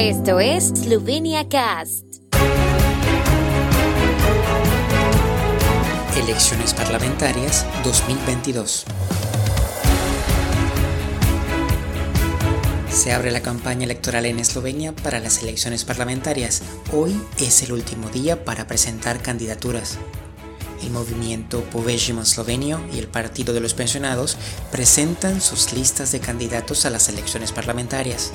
Esto es Slovenia Cast. Elecciones parlamentarias 2022. Se abre la campaña electoral en Eslovenia para las elecciones parlamentarias. Hoy es el último día para presentar candidaturas. El movimiento Povežimo Slovenio y el Partido de los Pensionados presentan sus listas de candidatos a las elecciones parlamentarias.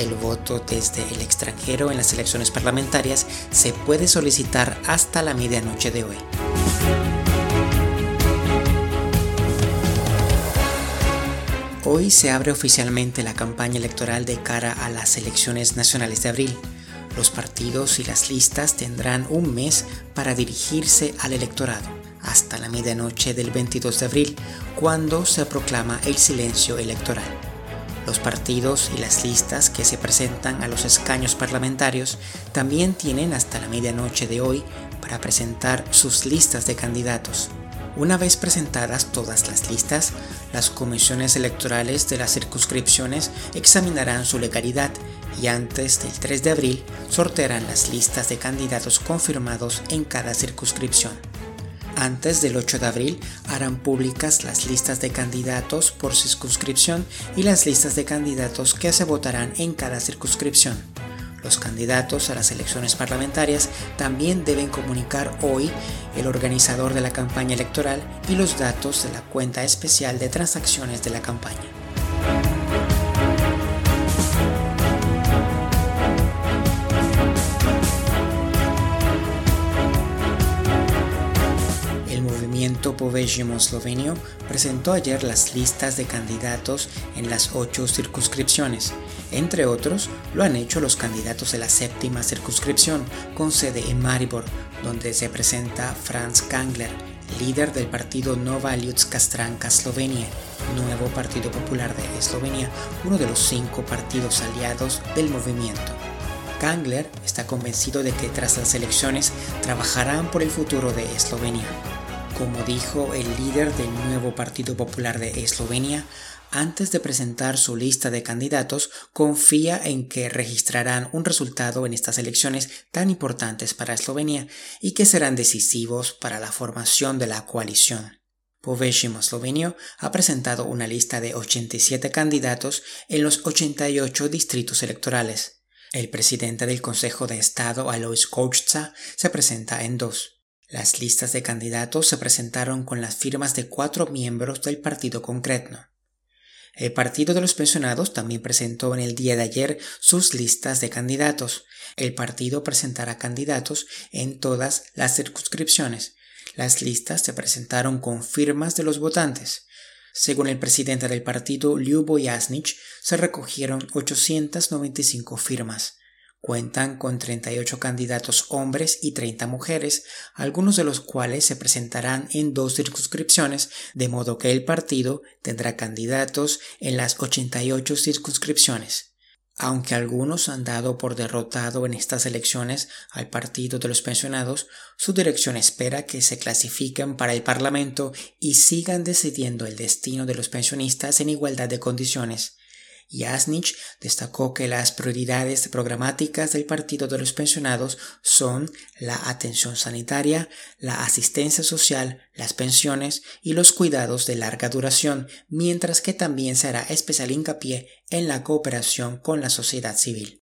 El voto desde el extranjero en las elecciones parlamentarias se puede solicitar hasta la medianoche de hoy. Hoy se abre oficialmente la campaña electoral de cara a las elecciones nacionales de abril. Los partidos y las listas tendrán un mes para dirigirse al electorado, hasta la medianoche del 22 de abril, cuando se proclama el silencio electoral. Los partidos y las listas que se presentan a los escaños parlamentarios también tienen hasta la medianoche de hoy para presentar sus listas de candidatos. Una vez presentadas todas las listas, las comisiones electorales de las circunscripciones examinarán su legalidad y antes del 3 de abril sortearán las listas de candidatos confirmados en cada circunscripción. Antes del 8 de abril harán públicas las listas de candidatos por circunscripción y las listas de candidatos que se votarán en cada circunscripción. Los candidatos a las elecciones parlamentarias también deben comunicar hoy el organizador de la campaña electoral y los datos de la cuenta especial de transacciones de la campaña. Movimiento Povežimo Slovenio presentó ayer las listas de candidatos en las ocho circunscripciones. Entre otros, lo han hecho los candidatos de la séptima circunscripción, con sede en Maribor, donde se presenta Franz Kangler, líder del partido Nova Ljudska Stranka Slovenia, nuevo Partido Popular de Eslovenia, uno de los cinco partidos aliados del movimiento. Kangler está convencido de que tras las elecciones trabajarán por el futuro de Eslovenia. Como dijo el líder del nuevo Partido Popular de Eslovenia, antes de presentar su lista de candidatos, confía en que registrarán un resultado en estas elecciones tan importantes para Eslovenia y que serán decisivos para la formación de la coalición. Povežimo Slovenio ha presentado una lista de 87 candidatos en los 88 distritos electorales. El presidente del Consejo de Estado, Alois Kouchza, se presenta en dos. Las listas de candidatos se presentaron con las firmas de cuatro miembros del partido concreto. El Partido de los Pensionados también presentó en el día de ayer sus listas de candidatos. El partido presentará candidatos en todas las circunscripciones. Las listas se presentaron con firmas de los votantes. Según el presidente del partido, Lyubo Jasnich, se recogieron 895 firmas. Cuentan con 38 candidatos hombres y 30 mujeres, algunos de los cuales se presentarán en dos circunscripciones, de modo que el partido tendrá candidatos en las 88 circunscripciones. Aunque algunos han dado por derrotado en estas elecciones al Partido de los Pensionados, su dirección espera que se clasifiquen para el Parlamento y sigan decidiendo el destino de los pensionistas en igualdad de condiciones. Jasnich destacó que las prioridades programáticas del Partido de los Pensionados son la atención sanitaria, la asistencia social, las pensiones y los cuidados de larga duración, mientras que también se hará especial hincapié en la cooperación con la sociedad civil.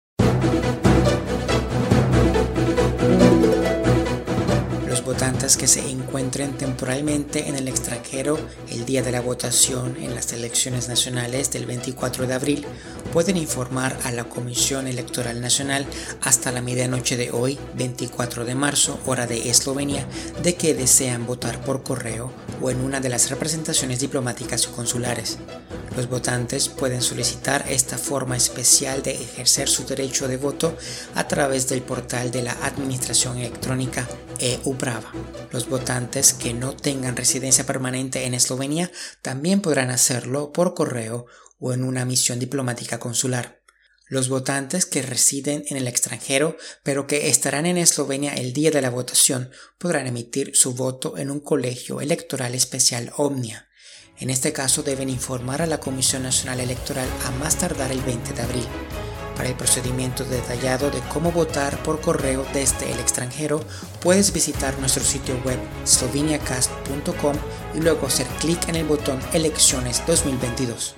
Votantes que se encuentren temporalmente en el extranjero el día de la votación en las elecciones nacionales del 24 de abril pueden informar a la Comisión Electoral Nacional hasta la medianoche de hoy, 24 de marzo, hora de Eslovenia, de que desean votar por correo o en una de las representaciones diplomáticas o consulares. Los votantes pueden solicitar esta forma especial de ejercer su derecho de voto a través del portal de la Administración Electrónica EU-Brava. Los votantes que no tengan residencia permanente en Eslovenia también podrán hacerlo por correo o en una misión diplomática consular. Los votantes que residen en el extranjero pero que estarán en Eslovenia el día de la votación podrán emitir su voto en un colegio electoral especial Omnia. En este caso deben informar a la Comisión Nacional Electoral a más tardar el 20 de abril. Para el procedimiento detallado de cómo votar por correo desde el extranjero, puedes visitar nuestro sitio web sloveniacast.com y luego hacer clic en el botón Elecciones 2022.